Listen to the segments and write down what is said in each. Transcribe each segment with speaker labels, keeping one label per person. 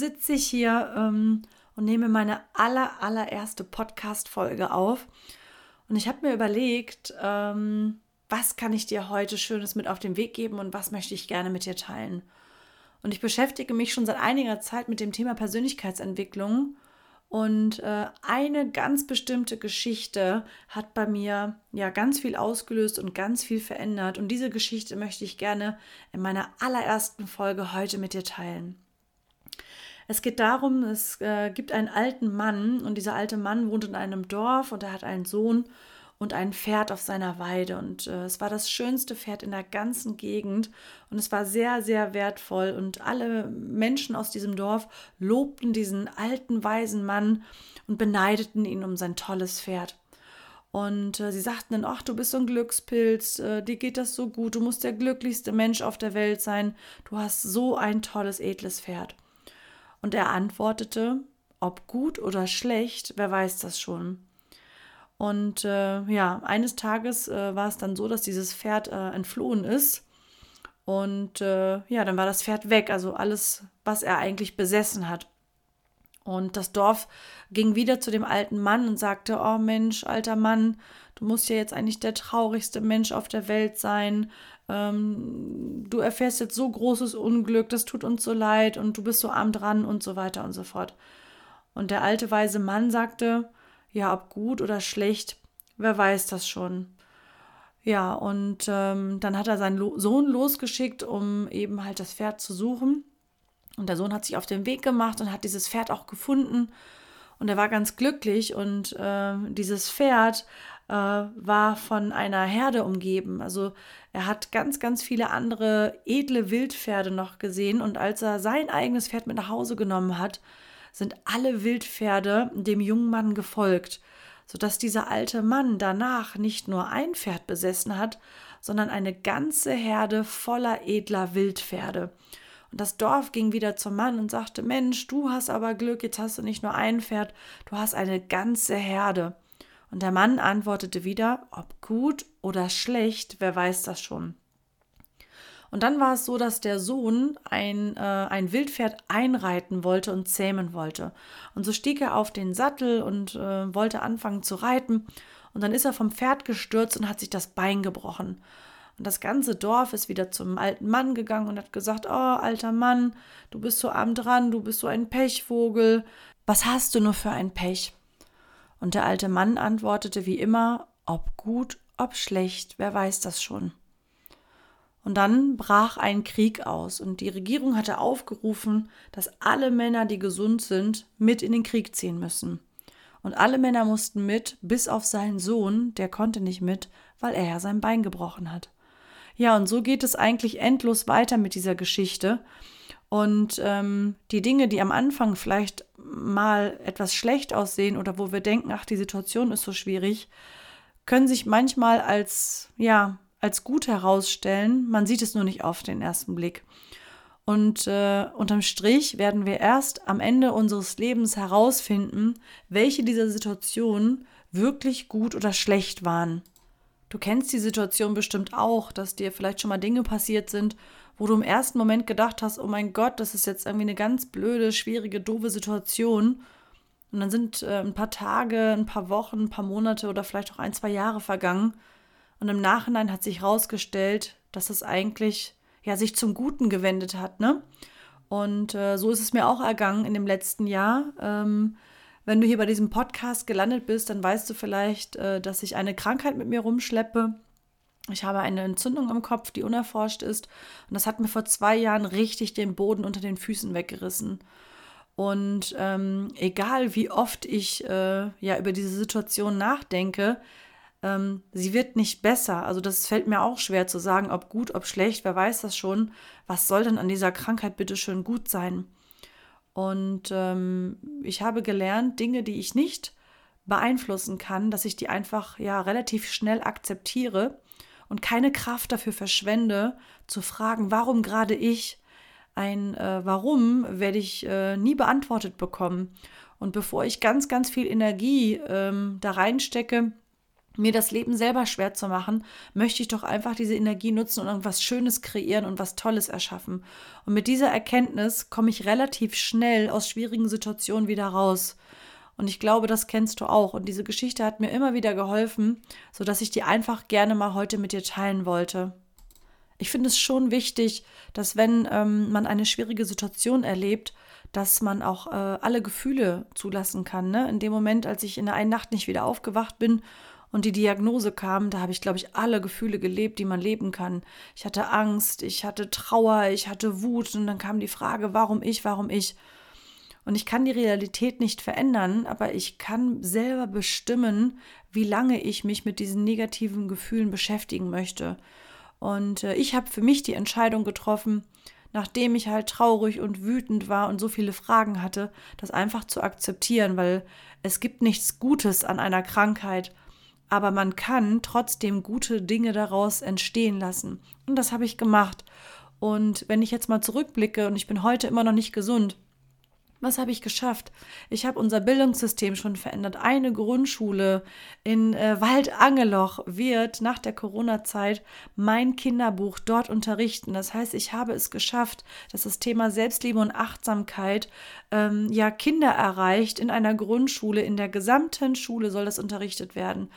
Speaker 1: Sitze ich hier ähm, und nehme meine aller, allererste Podcast-Folge auf. Und ich habe mir überlegt, ähm, was kann ich dir heute Schönes mit auf den Weg geben und was möchte ich gerne mit dir teilen. Und ich beschäftige mich schon seit einiger Zeit mit dem Thema Persönlichkeitsentwicklung. Und äh, eine ganz bestimmte Geschichte hat bei mir ja ganz viel ausgelöst und ganz viel verändert. Und diese Geschichte möchte ich gerne in meiner allerersten Folge heute mit dir teilen. Es geht darum, es äh, gibt einen alten Mann und dieser alte Mann wohnt in einem Dorf und er hat einen Sohn und ein Pferd auf seiner Weide. Und äh, es war das schönste Pferd in der ganzen Gegend und es war sehr, sehr wertvoll. Und alle Menschen aus diesem Dorf lobten diesen alten, weisen Mann und beneideten ihn um sein tolles Pferd. Und äh, sie sagten dann, ach, du bist so ein Glückspilz, äh, dir geht das so gut, du musst der glücklichste Mensch auf der Welt sein, du hast so ein tolles, edles Pferd. Und er antwortete, ob gut oder schlecht, wer weiß das schon. Und äh, ja, eines Tages äh, war es dann so, dass dieses Pferd äh, entflohen ist. Und äh, ja, dann war das Pferd weg, also alles, was er eigentlich besessen hat. Und das Dorf ging wieder zu dem alten Mann und sagte, oh Mensch, alter Mann, du musst ja jetzt eigentlich der traurigste Mensch auf der Welt sein ähm, du erfährst jetzt so großes Unglück, das tut uns so leid und du bist so arm dran und so weiter und so fort. Und der alte weise Mann sagte, ja, ob gut oder schlecht, wer weiß das schon. Ja, und ähm, dann hat er seinen Lo Sohn losgeschickt, um eben halt das Pferd zu suchen. Und der Sohn hat sich auf den Weg gemacht und hat dieses Pferd auch gefunden. Und er war ganz glücklich. Und äh, dieses Pferd äh, war von einer Herde umgeben. Also er hat ganz, ganz viele andere edle Wildpferde noch gesehen und als er sein eigenes Pferd mit nach Hause genommen hat, sind alle Wildpferde dem jungen Mann gefolgt, sodass dieser alte Mann danach nicht nur ein Pferd besessen hat, sondern eine ganze Herde voller edler Wildpferde. Und das Dorf ging wieder zum Mann und sagte, Mensch, du hast aber Glück, jetzt hast du nicht nur ein Pferd, du hast eine ganze Herde. Und der Mann antwortete wieder, ob gut oder schlecht, wer weiß das schon. Und dann war es so, dass der Sohn ein, äh, ein Wildpferd einreiten wollte und zähmen wollte. Und so stieg er auf den Sattel und äh, wollte anfangen zu reiten. Und dann ist er vom Pferd gestürzt und hat sich das Bein gebrochen. Und das ganze Dorf ist wieder zum alten Mann gegangen und hat gesagt, oh, alter Mann, du bist so arm dran, du bist so ein Pechvogel. Was hast du nur für ein Pech? Und der alte Mann antwortete wie immer, ob gut, ob schlecht, wer weiß das schon. Und dann brach ein Krieg aus und die Regierung hatte aufgerufen, dass alle Männer, die gesund sind, mit in den Krieg ziehen müssen. Und alle Männer mussten mit, bis auf seinen Sohn, der konnte nicht mit, weil er ja sein Bein gebrochen hat. Ja, und so geht es eigentlich endlos weiter mit dieser Geschichte. Und ähm, die Dinge, die am Anfang vielleicht mal etwas schlecht aussehen oder wo wir denken, ach, die Situation ist so schwierig, können sich manchmal als, ja, als gut herausstellen. Man sieht es nur nicht auf den ersten Blick. Und äh, unterm Strich werden wir erst am Ende unseres Lebens herausfinden, welche dieser Situationen wirklich gut oder schlecht waren. Du kennst die Situation bestimmt auch, dass dir vielleicht schon mal Dinge passiert sind, wo du im ersten Moment gedacht hast, oh mein Gott, das ist jetzt irgendwie eine ganz blöde, schwierige, doofe Situation. Und dann sind äh, ein paar Tage, ein paar Wochen, ein paar Monate oder vielleicht auch ein, zwei Jahre vergangen. Und im Nachhinein hat sich herausgestellt, dass es eigentlich ja sich zum Guten gewendet hat, ne? Und äh, so ist es mir auch ergangen in dem letzten Jahr. Ähm, wenn du hier bei diesem Podcast gelandet bist, dann weißt du vielleicht, äh, dass ich eine Krankheit mit mir rumschleppe. Ich habe eine Entzündung im Kopf, die unerforscht ist. Und das hat mir vor zwei Jahren richtig den Boden unter den Füßen weggerissen. Und ähm, egal wie oft ich äh, ja über diese Situation nachdenke, ähm, sie wird nicht besser. Also das fällt mir auch schwer zu sagen, ob gut, ob schlecht, wer weiß das schon. Was soll denn an dieser Krankheit bitte schön gut sein? Und ähm, ich habe gelernt, Dinge, die ich nicht beeinflussen kann, dass ich die einfach ja relativ schnell akzeptiere und keine Kraft dafür verschwende, zu fragen, warum gerade ich? Ein äh, Warum werde ich äh, nie beantwortet bekommen. Und bevor ich ganz, ganz viel Energie ähm, da reinstecke, mir das Leben selber schwer zu machen, möchte ich doch einfach diese Energie nutzen und irgendwas Schönes kreieren und was Tolles erschaffen. Und mit dieser Erkenntnis komme ich relativ schnell aus schwierigen Situationen wieder raus. Und ich glaube, das kennst du auch. Und diese Geschichte hat mir immer wieder geholfen, sodass ich die einfach gerne mal heute mit dir teilen wollte. Ich finde es schon wichtig, dass wenn ähm, man eine schwierige Situation erlebt, dass man auch äh, alle Gefühle zulassen kann. Ne? In dem Moment, als ich in der einen Nacht nicht wieder aufgewacht bin und die Diagnose kam, da habe ich, glaube ich, alle Gefühle gelebt, die man leben kann. Ich hatte Angst, ich hatte Trauer, ich hatte Wut und dann kam die Frage, warum ich, warum ich. Und ich kann die Realität nicht verändern, aber ich kann selber bestimmen, wie lange ich mich mit diesen negativen Gefühlen beschäftigen möchte. Und äh, ich habe für mich die Entscheidung getroffen, nachdem ich halt traurig und wütend war und so viele Fragen hatte, das einfach zu akzeptieren, weil es gibt nichts Gutes an einer Krankheit aber man kann trotzdem gute Dinge daraus entstehen lassen. Und das habe ich gemacht. Und wenn ich jetzt mal zurückblicke und ich bin heute immer noch nicht gesund, was habe ich geschafft? Ich habe unser Bildungssystem schon verändert. Eine Grundschule in äh, Waldangeloch wird nach der Corona-Zeit mein Kinderbuch dort unterrichten. Das heißt, ich habe es geschafft, dass das Thema Selbstliebe und Achtsamkeit ähm, ja Kinder erreicht in einer Grundschule. In der gesamten Schule soll das unterrichtet werden.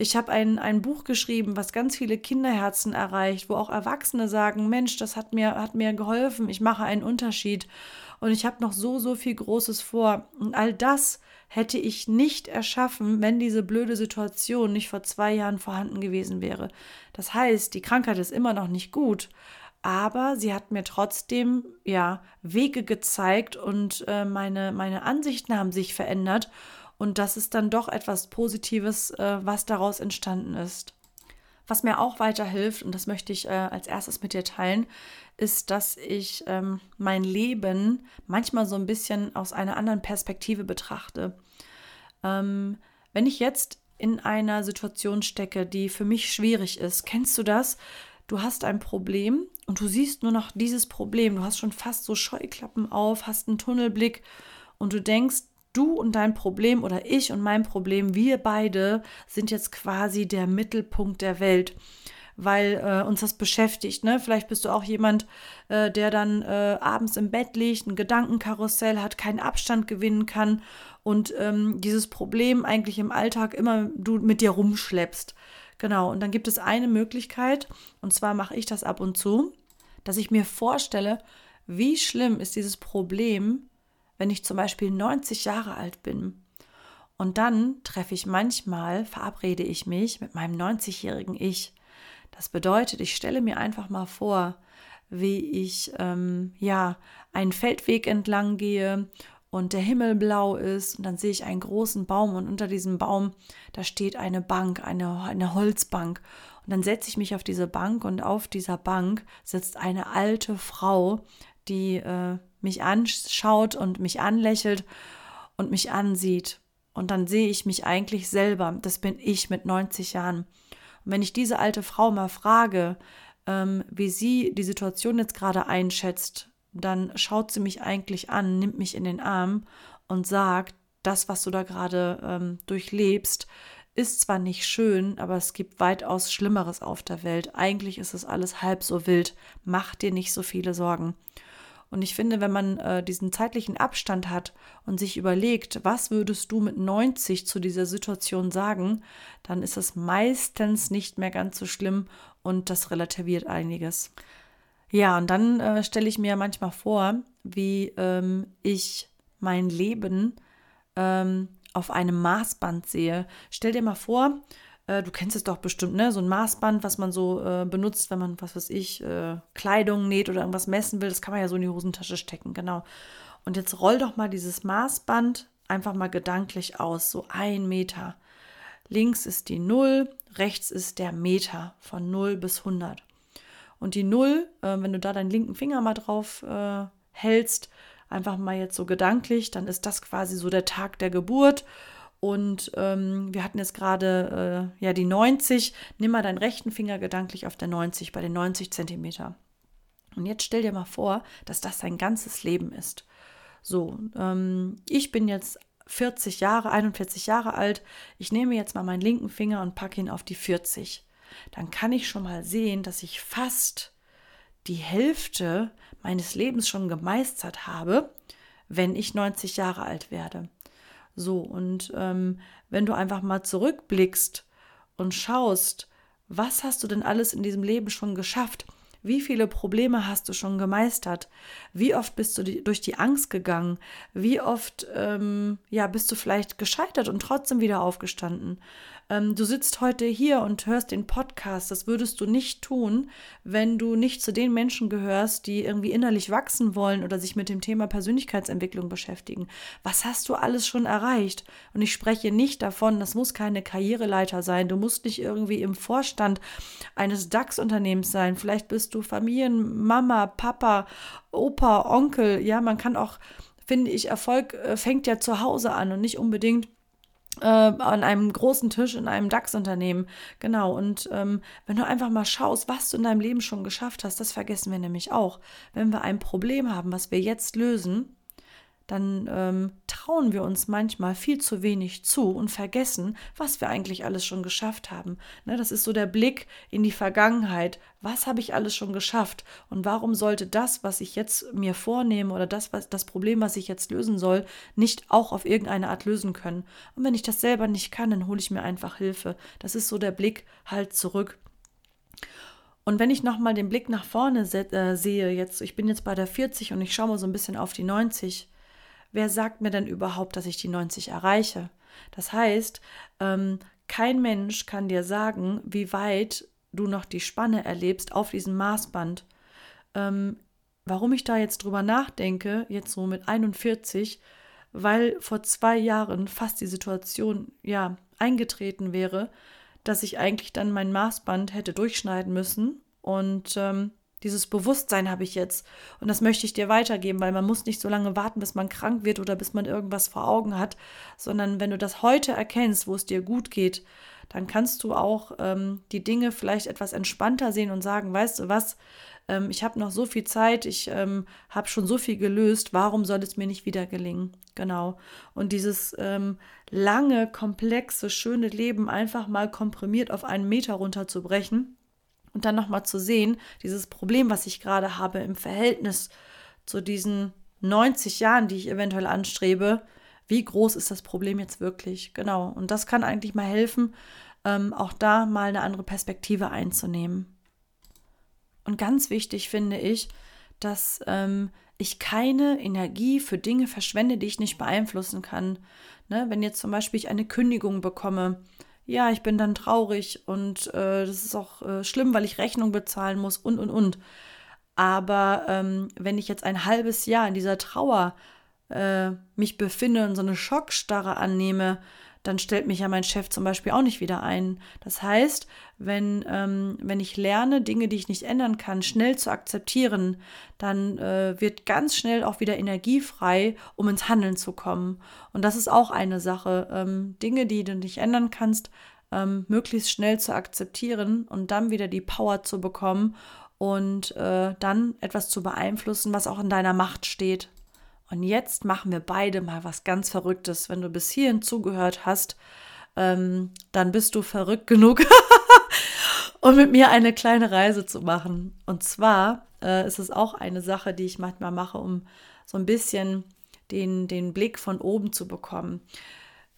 Speaker 1: Ich habe ein, ein Buch geschrieben, was ganz viele Kinderherzen erreicht, wo auch Erwachsene sagen, Mensch, das hat mir, hat mir geholfen, ich mache einen Unterschied. Und ich habe noch so, so viel Großes vor. Und all das hätte ich nicht erschaffen, wenn diese blöde Situation nicht vor zwei Jahren vorhanden gewesen wäre. Das heißt, die Krankheit ist immer noch nicht gut, aber sie hat mir trotzdem ja Wege gezeigt und äh, meine, meine Ansichten haben sich verändert und das ist dann doch etwas Positives, äh, was daraus entstanden ist. Was mir auch weiterhilft, und das möchte ich äh, als erstes mit dir teilen, ist, dass ich ähm, mein Leben manchmal so ein bisschen aus einer anderen Perspektive betrachte. Ähm, wenn ich jetzt in einer Situation stecke, die für mich schwierig ist, kennst du das? Du hast ein Problem und du siehst nur noch dieses Problem. Du hast schon fast so Scheuklappen auf, hast einen Tunnelblick und du denkst, du und dein Problem oder ich und mein Problem, wir beide sind jetzt quasi der Mittelpunkt der Welt, weil äh, uns das beschäftigt. Ne? Vielleicht bist du auch jemand, äh, der dann äh, abends im Bett liegt, ein Gedankenkarussell hat, keinen Abstand gewinnen kann und ähm, dieses Problem eigentlich im Alltag immer du mit dir rumschleppst. Genau, und dann gibt es eine Möglichkeit, und zwar mache ich das ab und zu, dass ich mir vorstelle, wie schlimm ist dieses Problem, wenn ich zum Beispiel 90 Jahre alt bin. Und dann treffe ich manchmal, verabrede ich mich mit meinem 90-jährigen Ich. Das bedeutet, ich stelle mir einfach mal vor, wie ich ähm, ja einen Feldweg entlang gehe und der Himmel blau ist und dann sehe ich einen großen Baum und unter diesem Baum da steht eine Bank, eine, eine Holzbank und dann setze ich mich auf diese Bank und auf dieser Bank sitzt eine alte Frau, die äh, mich anschaut und mich anlächelt und mich ansieht. Und dann sehe ich mich eigentlich selber. Das bin ich mit 90 Jahren. Und wenn ich diese alte Frau mal frage, ähm, wie sie die Situation jetzt gerade einschätzt, dann schaut sie mich eigentlich an, nimmt mich in den Arm und sagt, das, was du da gerade ähm, durchlebst, ist zwar nicht schön, aber es gibt weitaus Schlimmeres auf der Welt. Eigentlich ist es alles halb so wild. Mach dir nicht so viele Sorgen. Und ich finde, wenn man äh, diesen zeitlichen Abstand hat und sich überlegt, was würdest du mit 90 zu dieser Situation sagen, dann ist es meistens nicht mehr ganz so schlimm und das relativiert einiges. Ja, und dann äh, stelle ich mir manchmal vor, wie ähm, ich mein Leben ähm, auf einem Maßband sehe. Stell dir mal vor, äh, du kennst es doch bestimmt, ne? So ein Maßband, was man so äh, benutzt, wenn man, was weiß ich, äh, Kleidung näht oder irgendwas messen will. Das kann man ja so in die Hosentasche stecken, genau. Und jetzt roll doch mal dieses Maßband einfach mal gedanklich aus, so ein Meter. Links ist die Null, rechts ist der Meter von 0 bis 100. Und die 0, äh, wenn du da deinen linken Finger mal drauf äh, hältst, einfach mal jetzt so gedanklich, dann ist das quasi so der Tag der Geburt. Und ähm, wir hatten jetzt gerade äh, ja die 90. Nimm mal deinen rechten Finger gedanklich auf der 90, bei den 90 Zentimeter. Und jetzt stell dir mal vor, dass das dein ganzes Leben ist. So, ähm, ich bin jetzt 40 Jahre, 41 Jahre alt. Ich nehme jetzt mal meinen linken Finger und packe ihn auf die 40. Dann kann ich schon mal sehen, dass ich fast die Hälfte meines Lebens schon gemeistert habe, wenn ich 90 Jahre alt werde. So, und ähm, wenn du einfach mal zurückblickst und schaust, was hast du denn alles in diesem Leben schon geschafft? Wie viele Probleme hast du schon gemeistert? Wie oft bist du die, durch die Angst gegangen? Wie oft ähm, ja, bist du vielleicht gescheitert und trotzdem wieder aufgestanden? Ähm, du sitzt heute hier und hörst den Podcast. Das würdest du nicht tun, wenn du nicht zu den Menschen gehörst, die irgendwie innerlich wachsen wollen oder sich mit dem Thema Persönlichkeitsentwicklung beschäftigen. Was hast du alles schon erreicht? Und ich spreche nicht davon, das muss keine Karriereleiter sein. Du musst nicht irgendwie im Vorstand eines DAX-Unternehmens sein. Vielleicht bist du Familienmama, Papa, Opa, Onkel. Ja, man kann auch, finde ich, Erfolg äh, fängt ja zu Hause an und nicht unbedingt äh, an einem großen Tisch in einem DAX-Unternehmen. Genau. Und ähm, wenn du einfach mal schaust, was du in deinem Leben schon geschafft hast, das vergessen wir nämlich auch. Wenn wir ein Problem haben, was wir jetzt lösen, dann ähm, trauen wir uns manchmal viel zu wenig zu und vergessen, was wir eigentlich alles schon geschafft haben. Ne, das ist so der Blick in die Vergangenheit. Was habe ich alles schon geschafft? Und warum sollte das, was ich jetzt mir vornehme oder das, was, das Problem, was ich jetzt lösen soll, nicht auch auf irgendeine Art lösen können? Und wenn ich das selber nicht kann, dann hole ich mir einfach Hilfe. Das ist so der Blick halt zurück. Und wenn ich nochmal den Blick nach vorne äh, sehe, jetzt, ich bin jetzt bei der 40 und ich schaue mal so ein bisschen auf die 90, wer sagt mir denn überhaupt, dass ich die 90 erreiche? Das heißt, ähm, kein Mensch kann dir sagen, wie weit du noch die Spanne erlebst auf diesem Maßband. Ähm, warum ich da jetzt drüber nachdenke, jetzt so mit 41, weil vor zwei Jahren fast die Situation ja eingetreten wäre, dass ich eigentlich dann mein Maßband hätte durchschneiden müssen und ähm, dieses Bewusstsein habe ich jetzt. Und das möchte ich dir weitergeben, weil man muss nicht so lange warten, bis man krank wird oder bis man irgendwas vor Augen hat, sondern wenn du das heute erkennst, wo es dir gut geht, dann kannst du auch ähm, die Dinge vielleicht etwas entspannter sehen und sagen, weißt du was, ähm, ich habe noch so viel Zeit, ich ähm, habe schon so viel gelöst, warum soll es mir nicht wieder gelingen? Genau. Und dieses ähm, lange, komplexe, schöne Leben einfach mal komprimiert auf einen Meter runterzubrechen und dann nochmal zu sehen, dieses Problem, was ich gerade habe im Verhältnis zu diesen 90 Jahren, die ich eventuell anstrebe, wie groß ist das Problem jetzt wirklich? Genau. Und das kann eigentlich mal helfen, ähm, auch da mal eine andere Perspektive einzunehmen. Und ganz wichtig finde ich, dass ähm, ich keine Energie für Dinge verschwende, die ich nicht beeinflussen kann. Ne? Wenn jetzt zum Beispiel ich eine Kündigung bekomme, ja, ich bin dann traurig und äh, das ist auch äh, schlimm, weil ich Rechnung bezahlen muss und, und, und. Aber ähm, wenn ich jetzt ein halbes Jahr in dieser Trauer äh, mich befinde und so eine Schockstarre annehme, dann stellt mich ja mein Chef zum Beispiel auch nicht wieder ein. Das heißt, wenn, ähm, wenn ich lerne, Dinge, die ich nicht ändern kann, schnell zu akzeptieren, dann äh, wird ganz schnell auch wieder Energie frei, um ins Handeln zu kommen. Und das ist auch eine Sache. Ähm, Dinge, die du nicht ändern kannst, ähm, möglichst schnell zu akzeptieren und dann wieder die Power zu bekommen und äh, dann etwas zu beeinflussen, was auch in deiner Macht steht. Und jetzt machen wir beide mal was ganz Verrücktes. Wenn du bis hierhin zugehört hast, ähm, dann bist du verrückt genug, um mit mir eine kleine Reise zu machen. Und zwar äh, ist es auch eine Sache, die ich manchmal mache, um so ein bisschen den, den Blick von oben zu bekommen.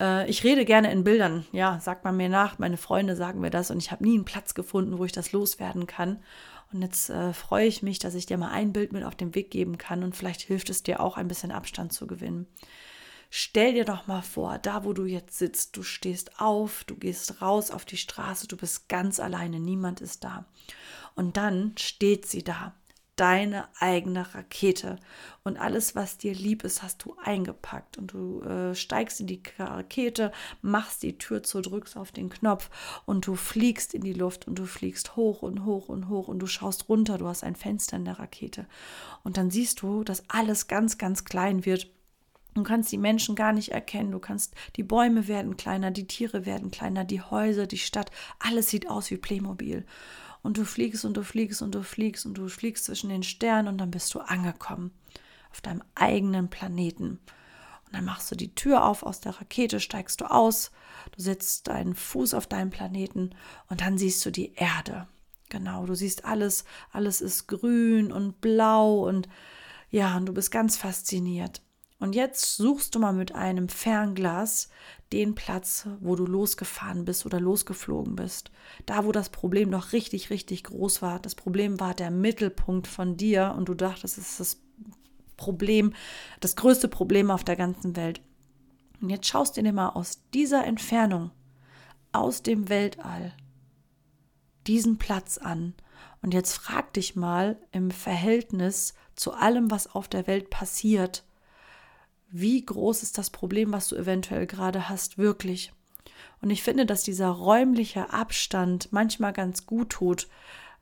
Speaker 1: Äh, ich rede gerne in Bildern, ja, sagt man mir nach, meine Freunde sagen mir das und ich habe nie einen Platz gefunden, wo ich das loswerden kann. Und jetzt äh, freue ich mich, dass ich dir mal ein Bild mit auf den Weg geben kann und vielleicht hilft es dir auch ein bisschen Abstand zu gewinnen. Stell dir doch mal vor, da wo du jetzt sitzt, du stehst auf, du gehst raus auf die Straße, du bist ganz alleine, niemand ist da. Und dann steht sie da deine eigene Rakete. Und alles, was dir lieb ist, hast du eingepackt. Und du äh, steigst in die Rakete, machst die Tür zu, drückst auf den Knopf und du fliegst in die Luft und du fliegst hoch und hoch und hoch und du schaust runter. Du hast ein Fenster in der Rakete. Und dann siehst du, dass alles ganz, ganz klein wird. Du kannst die Menschen gar nicht erkennen. Du kannst, die Bäume werden kleiner, die Tiere werden kleiner, die Häuser, die Stadt, alles sieht aus wie Playmobil und du fliegst und du fliegst und du fliegst und du fliegst zwischen den Sternen und dann bist du angekommen auf deinem eigenen Planeten. Und dann machst du die Tür auf aus der Rakete, steigst du aus, du setzt deinen Fuß auf deinen Planeten und dann siehst du die Erde. Genau, du siehst alles, alles ist grün und blau und ja, und du bist ganz fasziniert. Und jetzt suchst du mal mit einem Fernglas den Platz, wo du losgefahren bist oder losgeflogen bist. Da, wo das Problem noch richtig, richtig groß war. Das Problem war der Mittelpunkt von dir und du dachtest, es ist das Problem, das größte Problem auf der ganzen Welt. Und jetzt schaust du dir mal aus dieser Entfernung, aus dem Weltall, diesen Platz an. Und jetzt frag dich mal im Verhältnis zu allem, was auf der Welt passiert, wie groß ist das Problem, was du eventuell gerade hast, wirklich. Und ich finde, dass dieser räumliche Abstand manchmal ganz gut tut,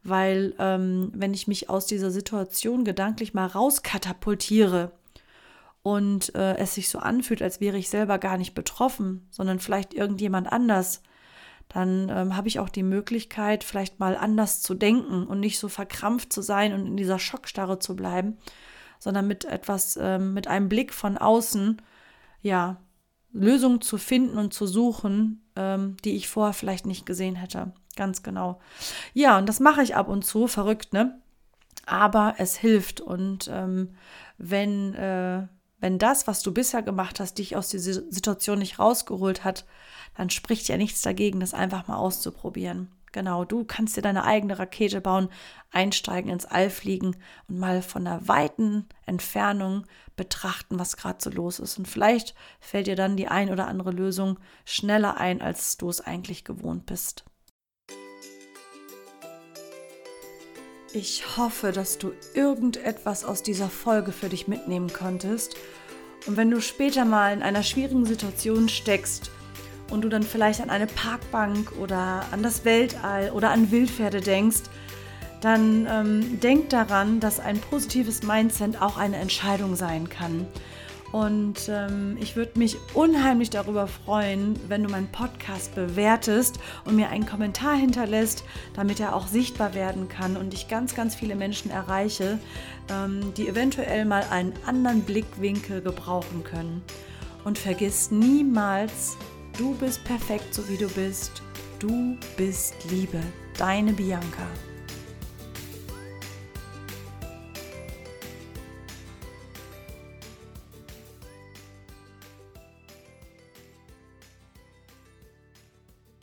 Speaker 1: weil ähm, wenn ich mich aus dieser Situation gedanklich mal rauskatapultiere und äh, es sich so anfühlt, als wäre ich selber gar nicht betroffen, sondern vielleicht irgendjemand anders, dann ähm, habe ich auch die Möglichkeit, vielleicht mal anders zu denken und nicht so verkrampft zu sein und in dieser Schockstarre zu bleiben, sondern mit etwas, ähm, mit einem Blick von außen, ja, Lösungen zu finden und zu suchen, ähm, die ich vorher vielleicht nicht gesehen hätte. Ganz genau. Ja, und das mache ich ab und zu, verrückt, ne? Aber es hilft. Und ähm, wenn, äh, wenn das, was du bisher gemacht hast, dich aus dieser Situation nicht rausgeholt hat, dann spricht ja nichts dagegen, das einfach mal auszuprobieren. Genau, du kannst dir deine eigene Rakete bauen, einsteigen, ins All fliegen und mal von einer weiten Entfernung betrachten, was gerade so los ist. Und vielleicht fällt dir dann die ein oder andere Lösung schneller ein, als du es eigentlich gewohnt bist. Ich hoffe, dass du irgendetwas aus dieser Folge für dich mitnehmen konntest. Und wenn du später mal in einer schwierigen Situation steckst, und du dann vielleicht an eine Parkbank oder an das Weltall oder an Wildpferde denkst, dann ähm, denk daran, dass ein positives Mindset auch eine Entscheidung sein kann. Und ähm, ich würde mich unheimlich darüber freuen, wenn du meinen Podcast bewertest und mir einen Kommentar hinterlässt, damit er auch sichtbar werden kann und ich ganz, ganz viele Menschen erreiche, ähm, die eventuell mal einen anderen Blickwinkel gebrauchen können. Und vergiss niemals, Du bist perfekt, so wie du bist. Du bist Liebe. Deine Bianca.